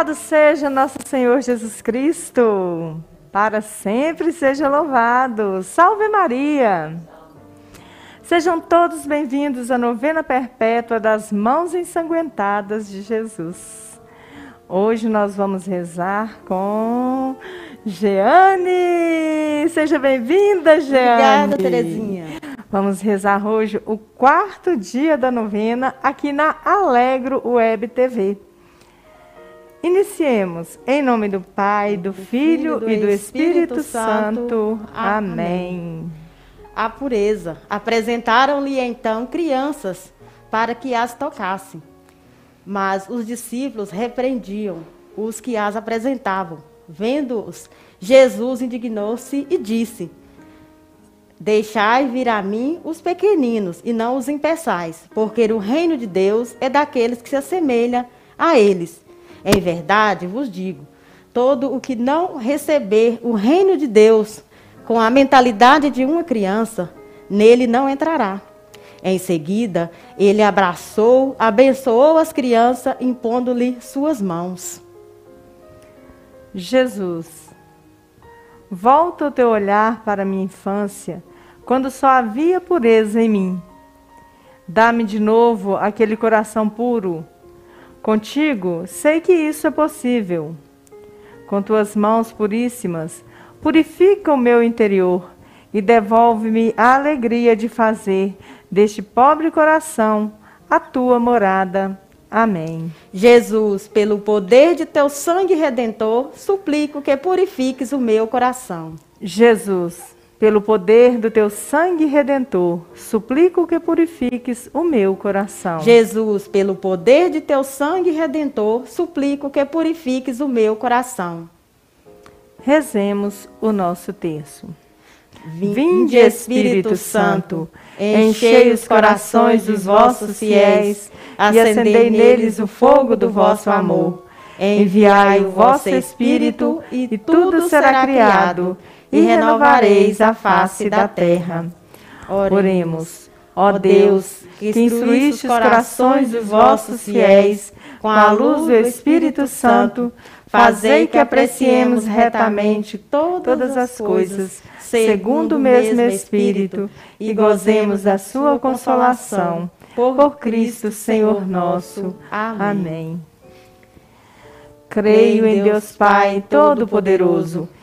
Louvado seja nosso Senhor Jesus Cristo, para sempre seja louvado. Salve Maria! Sejam todos bem-vindos à novena perpétua das mãos ensanguentadas de Jesus. Hoje nós vamos rezar com Jeane. Seja bem-vinda, Jeane. Obrigada, Terezinha. Vamos rezar hoje o quarto dia da novena aqui na Alegro Web TV. Iniciemos em nome do Pai, do, Filho, e do Espírito, Santo. Amém. A pureza. Apresentaram-lhe então crianças para que as tocassem. Mas os discípulos repreendiam os que as apresentavam. Vendo-os, Jesus indignou-se e disse: Deixai vir a mim os pequeninos e não os impeçais, porque o reino de Deus é daqueles que se assemelham a eles. Em verdade vos digo: todo o que não receber o reino de Deus com a mentalidade de uma criança, nele não entrará. Em seguida, ele abraçou, abençoou as crianças, impondo-lhe suas mãos. Jesus, volta o teu olhar para a minha infância, quando só havia pureza em mim. Dá-me de novo aquele coração puro Contigo sei que isso é possível. Com tuas mãos puríssimas, purifica o meu interior e devolve-me a alegria de fazer deste pobre coração a tua morada. Amém. Jesus, pelo poder de teu sangue redentor, suplico que purifiques o meu coração. Jesus, pelo poder do teu sangue redentor, suplico que purifiques o meu coração. Jesus, pelo poder de teu sangue redentor, suplico que purifiques o meu coração. Rezemos o nosso terço. Vinde, Espírito Santo, enchei os corações dos vossos fiéis e acendei neles o fogo do vosso amor. Enviai o vosso Espírito e tudo será criado e renovareis a face da terra. Oremos. Ó Deus, que instruíste os corações dos vossos fiéis com a luz do Espírito Santo, fazei que apreciemos retamente todas as coisas, segundo o mesmo Espírito, e gozemos da sua consolação. Por Cristo, Senhor nosso. Amém. Creio em Deus Pai Todo-Poderoso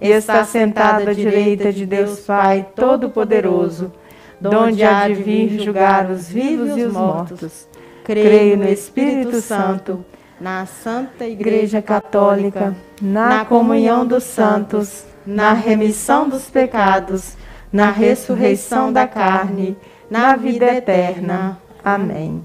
e está sentado à direita de Deus Pai Todo-Poderoso, donde há de vir julgar os vivos e os mortos. Creio no Espírito Santo, na Santa Igreja Católica, na comunhão dos santos, na remissão dos pecados, na ressurreição da carne, na vida eterna. Amém.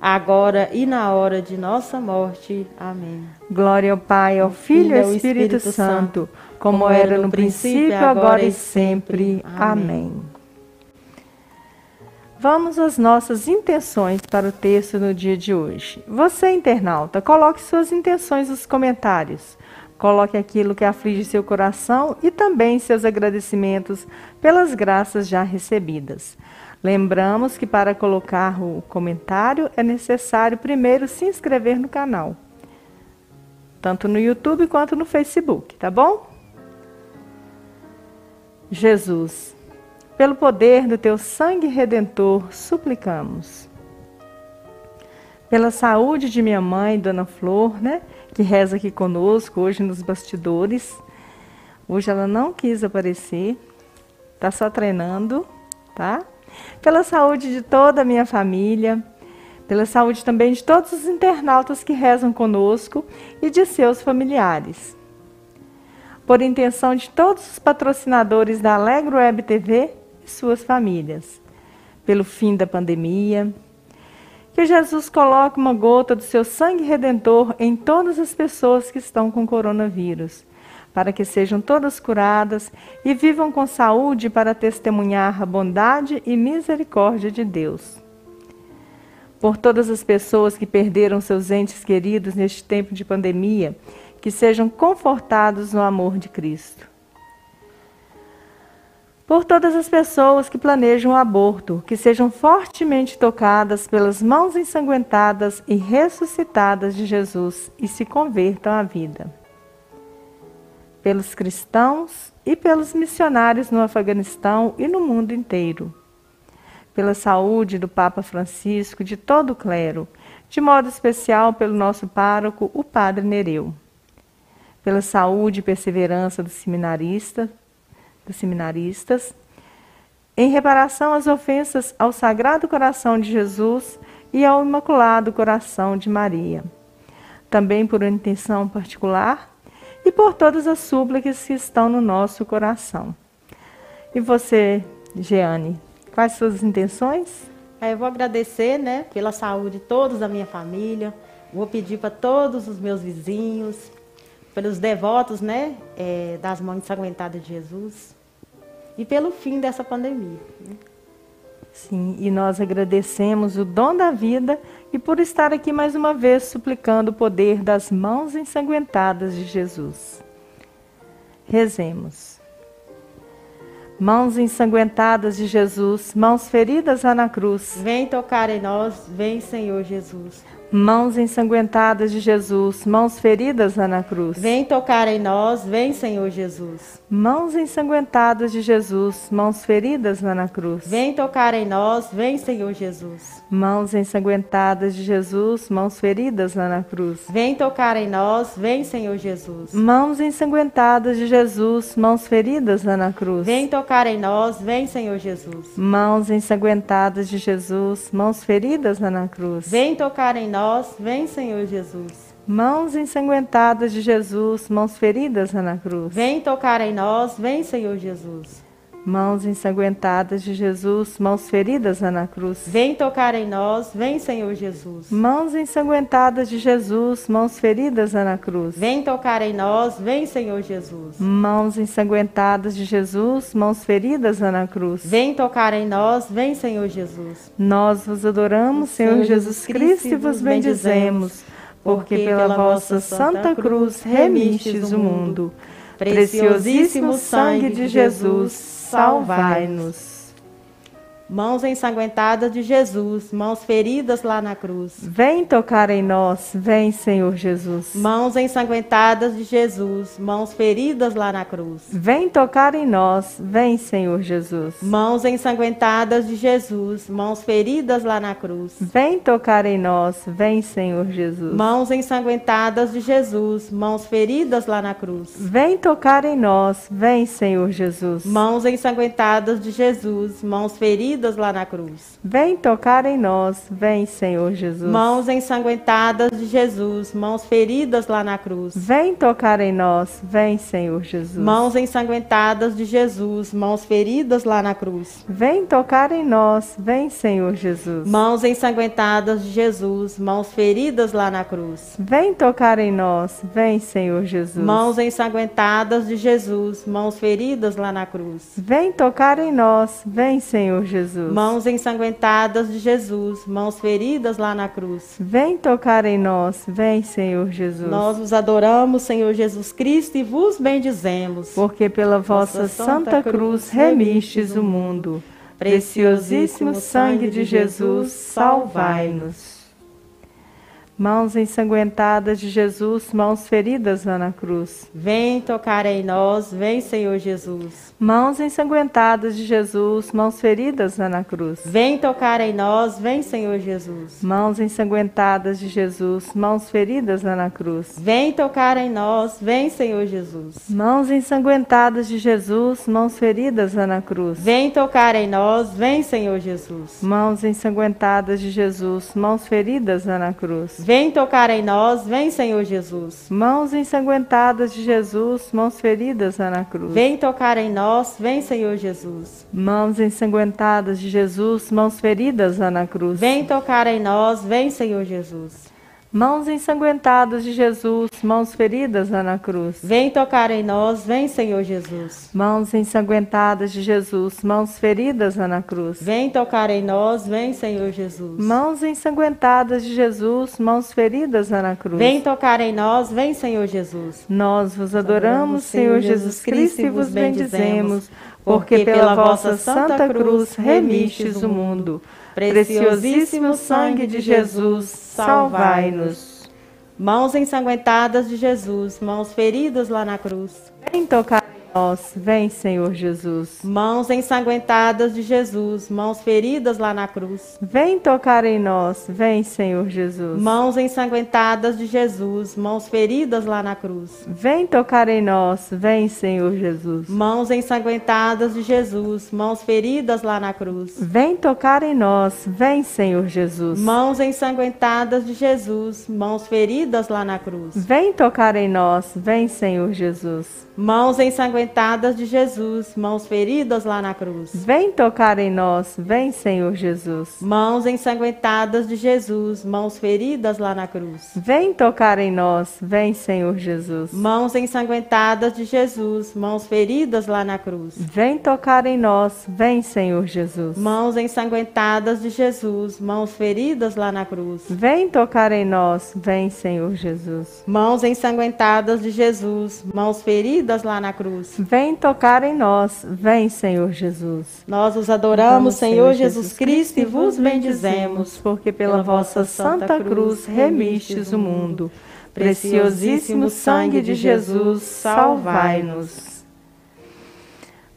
agora e na hora de nossa morte. Amém. Glória ao Pai, ao Filho e ao Espírito, Espírito Santo, como era no princípio, agora e sempre. Amém. Vamos às nossas intenções para o texto no dia de hoje. Você, internauta, coloque suas intenções nos comentários. Coloque aquilo que aflige seu coração e também seus agradecimentos pelas graças já recebidas. Lembramos que para colocar o comentário é necessário primeiro se inscrever no canal, tanto no YouTube quanto no Facebook, tá bom? Jesus, pelo poder do teu sangue redentor, suplicamos. Pela saúde de minha mãe, Dona Flor, né, que reza aqui conosco hoje nos bastidores. Hoje ela não quis aparecer, tá só treinando, tá? Pela saúde de toda a minha família, pela saúde também de todos os internautas que rezam conosco e de seus familiares por intenção de todos os patrocinadores da Alegro Web TV e suas famílias, pelo fim da pandemia. Que Jesus coloque uma gota do seu sangue redentor em todas as pessoas que estão com coronavírus, para que sejam todas curadas e vivam com saúde para testemunhar a bondade e misericórdia de Deus. Por todas as pessoas que perderam seus entes queridos neste tempo de pandemia que sejam confortados no amor de Cristo. Por todas as pessoas que planejam o aborto, que sejam fortemente tocadas pelas mãos ensanguentadas e ressuscitadas de Jesus e se convertam à vida. Pelos cristãos e pelos missionários no Afeganistão e no mundo inteiro. Pela saúde do Papa Francisco, de todo o clero, de modo especial pelo nosso pároco, o Padre Nereu pela saúde e perseverança dos seminaristas, dos seminaristas, em reparação às ofensas ao Sagrado Coração de Jesus e ao Imaculado Coração de Maria. Também por uma intenção particular e por todas as súplicas que estão no nosso coração. E você, Jeane, quais suas intenções? É, eu vou agradecer, né, pela saúde de todos da minha família. Vou pedir para todos os meus vizinhos, pelos devotos né, é, das mãos ensanguentadas de Jesus e pelo fim dessa pandemia. Né? Sim, e nós agradecemos o dom da vida e por estar aqui mais uma vez suplicando o poder das mãos ensanguentadas de Jesus. Rezemos. Mãos ensanguentadas de Jesus, mãos feridas lá na cruz. Vem tocar em nós, vem Senhor Jesus. Mãos ensanguentadas de Jesus, mãos feridas lá na cruz. Vem tocar em nós, vem Senhor Jesus. Mãos ensanguentadas de Jesus, mãos feridas lá na cruz. Vem tocar em nós, vem Senhor Jesus. Mãos ensanguentadas de Jesus, mãos feridas lá na cruz. Vem tocar em nós, vem Senhor Jesus. Mãos ensanguentadas de Jesus, mãos feridas lá na cruz. Vem tocar em nós, vem Senhor Jesus. Mãos ensanguentadas de Jesus, mãos feridas lá na cruz. Vem tocar em nós nós, vem Senhor Jesus. Mãos ensanguentadas de Jesus, mãos feridas na cruz. Vem tocar em nós, vem Senhor Jesus. Mãos ensanguentadas de Jesus, mãos feridas na cruz. Vem tocar em nós, vem Senhor Jesus. Mãos ensanguentadas de Jesus, mãos feridas na cruz. Vem tocar em nós, vem Senhor Jesus. Mãos ensanguentadas de Jesus, mãos feridas na cruz. Vem tocar em nós, vem Senhor Jesus. Nós vos adoramos, Senhor, Senhor Jesus Cristo, e vos bendizemos, porque pela vossa santa cruz remistes o mundo. Preciosíssimo sangue de Jesus salvai-nos. Mãos ensanguentadas de Jesus, mãos feridas lá na cruz. Vem tocar em nós, vem, Senhor Jesus. Mãos ensanguentadas de Jesus, mãos feridas lá na cruz. Vem tocar em nós, vem, Senhor Jesus. Mãos ensanguentadas de Jesus, mãos feridas lá na cruz. Vem tocar em nós, vem, Senhor Jesus. Mãos ensanguentadas de Jesus, mãos feridas lá na cruz. Vem tocar em nós, vem, Senhor Jesus. Mãos ensanguentadas de Jesus, mãos feridas feridas lá na cruz. Vem tocar em nós, vem, Senhor Jesus. Mãos ensanguentadas de Jesus, mãos feridas lá na cruz. Vem tocar em nós, vem, Senhor Jesus. Mãos ensanguentadas de Jesus, mãos feridas lá na cruz. Vem tocar em nós, vem, Senhor Jesus. Mãos ensanguentadas de Jesus, mãos feridas lá na cruz. Vem tocar em nós, vem, Senhor Jesus. Mãos ensanguentadas de Jesus, mãos feridas lá na cruz. Vem tocar em nós, vem, Senhor Jesus. Jesus. Mãos ensanguentadas de Jesus, mãos feridas lá na cruz. Vem tocar em nós, vem, Senhor Jesus. Nós vos adoramos, Senhor Jesus Cristo, e vos bendizemos. Porque pela vossa santa cruz remistes o mundo. Preciosíssimo sangue de Jesus, salvai-nos. Mãos ensanguentadas de Jesus, mãos feridas lá na cruz. Vem tocar em nós, vem, Senhor Jesus. Mãos ensanguentadas de Jesus, mãos feridas lá na cruz. Vem tocar em nós, vem, Senhor Jesus. Mãos ensanguentadas de Jesus, mãos feridas lá na cruz. Vem tocar em nós, vem, Senhor Jesus. Mãos ensanguentadas de Jesus, mãos feridas lá na cruz. Vem tocar em nós, vem, Senhor Jesus. Mãos ensanguentadas de Jesus, mãos feridas lá na cruz. Vem tocar em nós, vem, Senhor Jesus. Mãos ensanguentadas de Jesus, mãos feridas na cruz. Vem tocar em nós, vem, Senhor Jesus. Mãos ensanguentadas de Jesus, mãos feridas na cruz. Vem tocar em nós, vem, Senhor Jesus. Mãos ensanguentadas de Jesus, mãos feridas na cruz. Vem tocar em nós, vem, Senhor Jesus. Mãos ensanguentadas de Jesus, mãos feridas na cruz. Vem tocar em nós, vem, Senhor Jesus. Mãos ensanguentadas de Jesus, mãos feridas na cruz. Vem tocar em nós, vem, Senhor Jesus. Nós vos adoramos, Senhor Jesus Cristo, e vos bendizemos, porque pela vossa santa cruz remistes o mundo. Preciosíssimo sangue de Jesus, salvai-nos. Mãos ensanguentadas de Jesus, mãos feridas lá na cruz. Vem tocar nós, vem, Senhor Jesus. Mãos ensanguentadas de Jesus, mãos feridas lá na cruz. Vem tocar em nós, vem, Senhor Jesus. Mãos ensanguentadas de Jesus, mãos feridas lá na cruz. Vem tocar em nós, vem, Senhor Jesus. Mãos ensanguentadas de Jesus, mãos feridas lá na cruz. Vem tocar em nós, vem, Senhor Jesus. Mãos ensanguentadas de Jesus, mãos feridas lá na cruz. Vem tocar em nós, vem, Senhor Jesus. Mãos ensanguentadas de Jesus, mãos feridas lá na cruz. Vem tocar em nós, vem, Senhor Jesus. Mãos ensanguentadas de Jesus, mãos feridas lá na cruz. Vem tocar em nós, vem, Senhor Jesus. Mãos ensanguentadas de Jesus, mãos feridas lá na cruz. Vem tocar em nós, vem, Senhor Jesus. Mãos ensanguentadas de Jesus, mãos feridas lá na cruz. Vem tocar em nós, vem, Senhor Jesus. Mãos ensanguentadas de Jesus, mãos feridas lá na cruz. Vem tocar em nós, vem, Senhor Jesus. Nós os adoramos, Senhor Jesus Cristo, e vos bendizemos, porque pela vossa santa cruz remistes o mundo. Preciosíssimo sangue de Jesus, salvai-nos.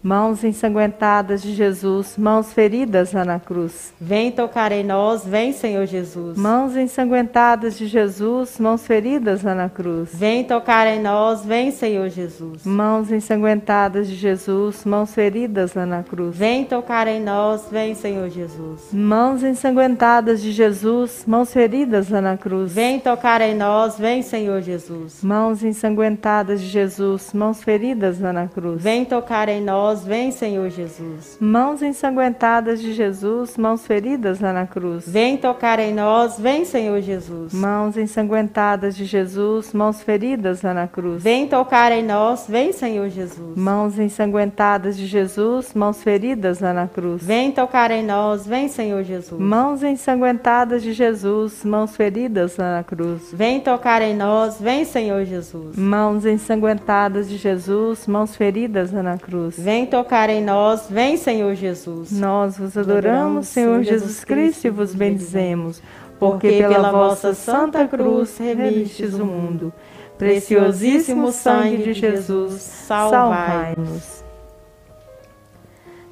Mãos ensanguentadas de Jesus, mãos feridas lá na cruz. Vem tocar em nós, vem, Senhor Jesus. Mãos ensanguentadas de Jesus, mãos feridas lá na cruz. Vem tocar em nós, vem, Senhor Jesus. Mãos ensanguentadas de Jesus, mãos feridas lá na cruz. Vem tocar em nós, vem, Senhor Jesus. Mãos ensanguentadas de Jesus, mãos feridas lá na cruz. Vem tocar em nós, vem, Senhor Jesus. Mãos ensanguentadas de Jesus, mãos feridas lá na cruz. Vem tocar em nós, vem, Senhor Jesus. Mãos ensanguentadas de Jesus, mãos feridas lá na cruz. Vem tocar em nós, vem, Senhor Jesus. Mãos ensanguentadas de Jesus, mãos feridas lá na cruz. Vem tocar em nós, vem, Senhor Jesus. Mãos ensanguentadas de Jesus, mãos feridas lá na cruz. Vem tocar em nós, vem, Senhor Jesus. Mãos ensanguentadas de Jesus, mãos feridas lá na cruz. Vem tocar em nós, vem, Senhor Jesus. Mãos ensanguentadas de Jesus, mãos feridas lá na cruz. Vem tocar em nós, vem, Senhor Jesus. Nós vos adoramos, Senhor Jesus Cristo, e vos bendizemos, porque pela vossa santa cruz remistes o mundo. Preciosíssimo sangue de Jesus, salvai-nos.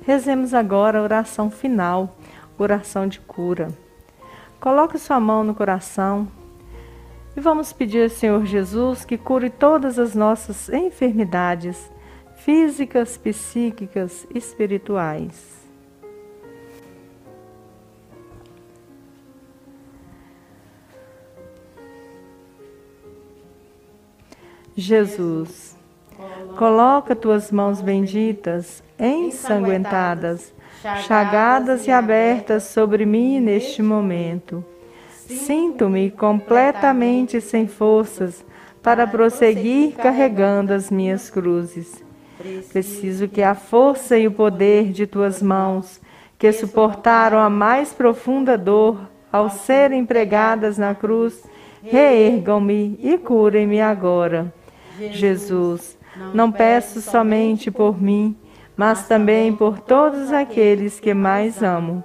Rezemos agora a oração final, oração de cura. Coloque sua mão no coração e vamos pedir ao Senhor Jesus que cure todas as nossas enfermidades físicas, psíquicas, espirituais. Jesus, coloca tuas mãos benditas, ensanguentadas, chagadas e abertas sobre mim neste momento. Sinto-me completamente sem forças para prosseguir carregando as minhas cruzes. Preciso que a força e o poder de tuas mãos, que suportaram a mais profunda dor ao serem pregadas na cruz, reergam-me e curem-me agora. Jesus, não peço somente por mim, mas também por todos aqueles que mais amo.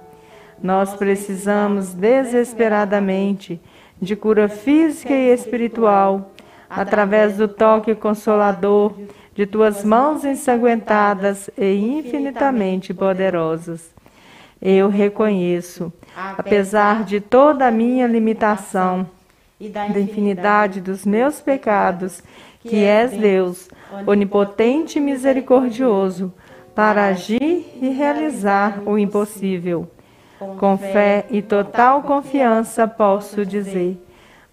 Nós precisamos desesperadamente de cura física e espiritual, através do toque consolador de tuas mãos ensanguentadas e infinitamente poderosas. Eu reconheço, apesar de toda a minha limitação e da infinidade dos meus pecados, que és Deus, onipotente e misericordioso, para agir e realizar o impossível. Com fé e total confiança posso dizer: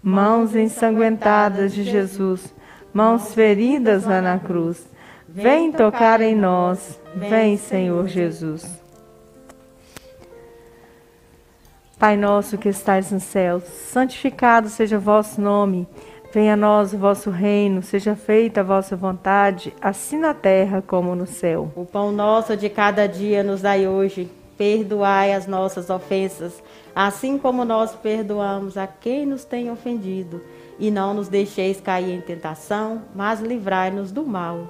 mãos ensanguentadas de Jesus, mãos feridas lá na cruz, vem tocar em nós, vem, Senhor Jesus. Pai nosso que estais no céu, santificado seja o vosso nome. Venha a nós o vosso reino, seja feita a vossa vontade, assim na terra como no céu. O pão nosso de cada dia nos dai hoje. Perdoai as nossas ofensas, assim como nós perdoamos a quem nos tem ofendido. E não nos deixeis cair em tentação, mas livrai-nos do mal.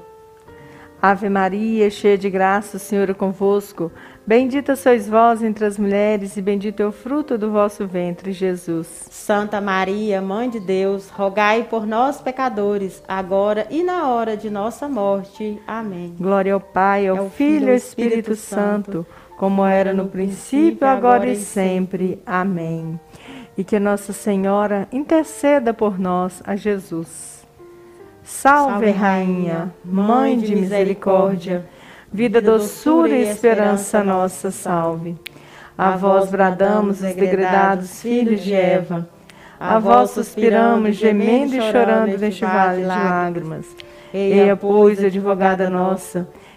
Ave Maria, cheia de graça, o Senhor é convosco. Bendita sois vós entre as mulheres, e bendito é o fruto do vosso ventre, Jesus. Santa Maria, Mãe de Deus, rogai por nós, pecadores, agora e na hora de nossa morte. Amém. Glória ao Pai, ao, ao Filho e ao Espírito, Espírito Santo, como era no princípio, agora e sempre. Amém. E que Nossa Senhora interceda por nós a Jesus. Salve, Rainha, Mãe de misericórdia vida, doçura e esperança nossa, salve. A vós bradamos os degredados filhos de Eva, a vós suspiramos, gemendo e chorando neste vale de lágrimas. Eia, pois, advogada nossa,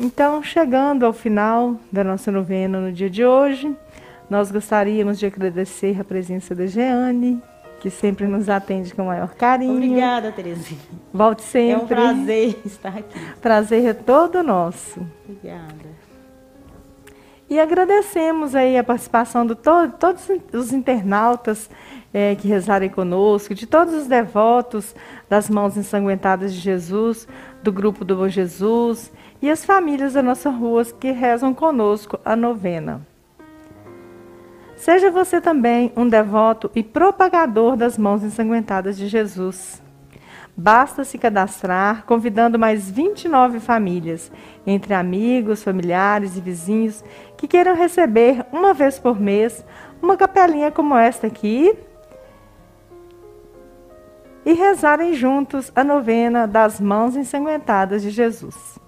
Então, chegando ao final da nossa novena no dia de hoje, nós gostaríamos de agradecer a presença da Jeane, que sempre nos atende com o maior carinho. Obrigada, Terezinha. Volte sempre. É um prazer estar aqui. Prazer é todo nosso. Obrigada. E agradecemos aí a participação de to todos os internautas é, que rezarem conosco, de todos os devotos das mãos ensanguentadas de Jesus, do grupo do Bom Jesus e as famílias da nossa rua que rezam conosco a novena. Seja você também um devoto e propagador das mãos ensanguentadas de Jesus. Basta se cadastrar, convidando mais 29 famílias, entre amigos, familiares e vizinhos, que queiram receber uma vez por mês uma capelinha como esta aqui e rezarem juntos a novena das mãos ensanguentadas de Jesus.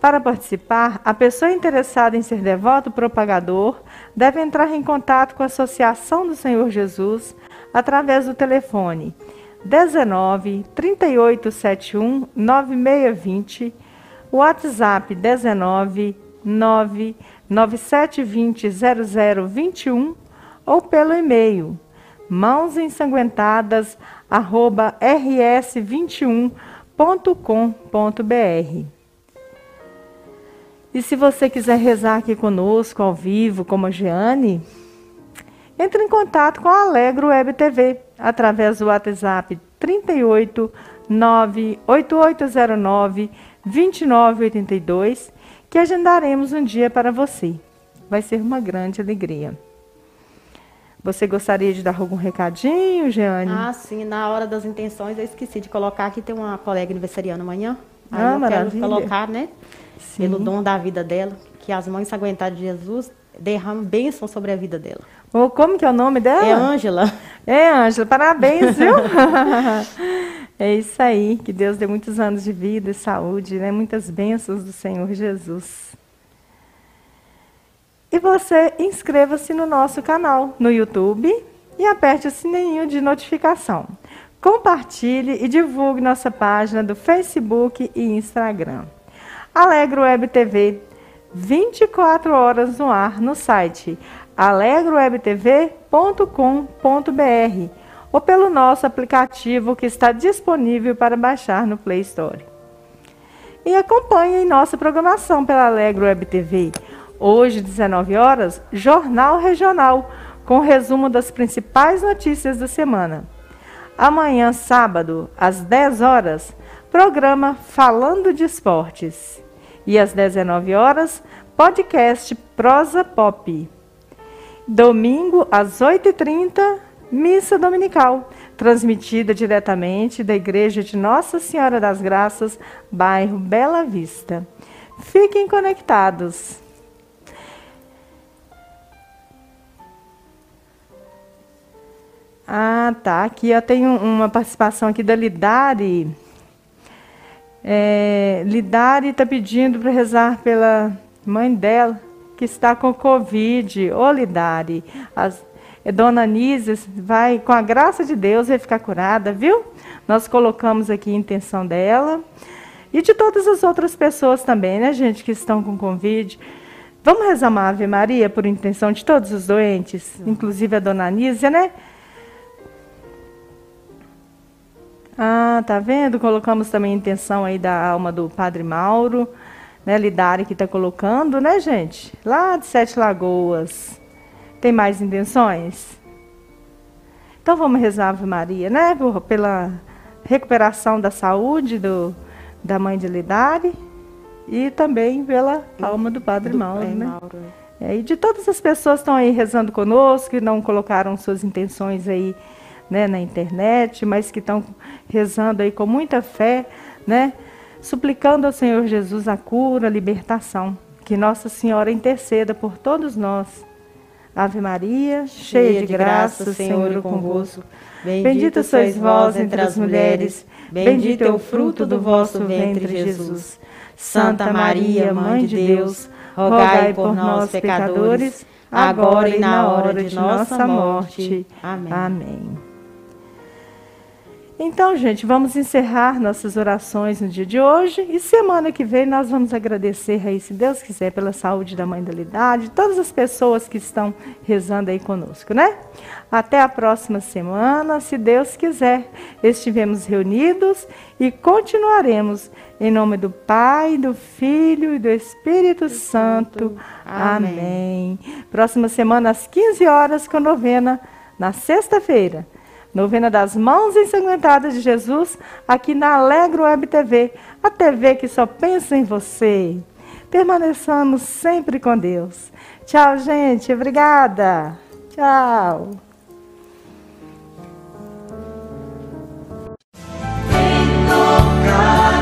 Para participar, a pessoa interessada em ser devoto propagador deve entrar em contato com a Associação do Senhor Jesus através do telefone 19 3871 9620, WhatsApp 19 9 9720 0021 ou pelo e-mail mãosensanguentadas@rs21.com.br. E se você quiser rezar aqui conosco, ao vivo, como a Jeane, entre em contato com a Alegro Web TV através do WhatsApp 38 98809 2982, que agendaremos um dia para você. Vai ser uma grande alegria. Você gostaria de dar algum recadinho, Jeane? Ah, sim. Na hora das intenções, eu esqueci de colocar aqui. Tem uma colega aniversariando amanhã. Aí ah, eu maravilha. quero colocar, né? Sim. pelo dom da vida dela, que as mães ensanguentadas de Jesus derramam bênção sobre a vida dela. Oh, como que é o nome dela? É Ângela. É, Ângela, parabéns, viu? é isso aí, que Deus dê muitos anos de vida e saúde, né? muitas bênçãos do Senhor Jesus. E você inscreva-se no nosso canal no YouTube e aperte o sininho de notificação. Compartilhe e divulgue nossa página do Facebook e Instagram. Alegro Web TV, 24 horas no ar no site alegrowebtv.com.br ou pelo nosso aplicativo que está disponível para baixar no Play Store. E acompanhe nossa programação pela Alegro Web TV. Hoje, 19 horas, Jornal Regional, com resumo das principais notícias da semana. Amanhã, sábado, às 10 horas, programa Falando de Esportes. E às 19 horas, podcast Prosa Pop. Domingo, às 8h30, Missa Dominical, transmitida diretamente da Igreja de Nossa Senhora das Graças, bairro Bela Vista. Fiquem conectados. Ah, tá. Aqui eu tenho uma participação aqui da Lidari. É, Lidari está pedindo para rezar pela mãe dela, que está com Covid. Ô, Lidari, as, é, Dona Anísia vai, com a graça de Deus, vai ficar curada, viu? Nós colocamos aqui a intenção dela. E de todas as outras pessoas também, né, gente, que estão com Covid. Vamos rezar uma Ave Maria por intenção de todos os doentes, inclusive a Dona Anísia, né? Ah, tá vendo? Colocamos também a intenção aí da alma do Padre Mauro, né? Lidari que está colocando, né, gente? Lá de Sete Lagoas. Tem mais intenções? Então vamos rezar Ave Maria, né? Pela recuperação da saúde do, da mãe de Lidari e também pela alma do Padre do Mauro, né? Mauro. É, e de todas as pessoas que estão aí rezando conosco, que não colocaram suas intenções aí né, na internet, mas que estão rezando aí com muita fé, né, suplicando ao Senhor Jesus a cura, a libertação. Que Nossa Senhora interceda por todos nós. Ave Maria, cheia de graça, Senhor é convosco. Bendita sois vós entre as mulheres, bendito é o fruto do vosso ventre, Jesus. Santa Maria, Mãe de Deus, rogai por nós, pecadores, agora e na hora de nossa morte. Amém. Amém. Então, gente, vamos encerrar nossas orações no dia de hoje e semana que vem nós vamos agradecer aí, se Deus quiser, pela saúde da mãe da Lidade, todas as pessoas que estão rezando aí conosco, né? Até a próxima semana, se Deus quiser. Estivemos reunidos e continuaremos em nome do Pai, do Filho e do Espírito Santo. Amém. Amém. Próxima semana às 15 horas com novena na sexta-feira. Novena das Mãos Ensanguentadas de Jesus, aqui na Alegro Web TV, a TV que só pensa em você. Permaneçamos sempre com Deus. Tchau, gente. Obrigada. Tchau. Em tocar.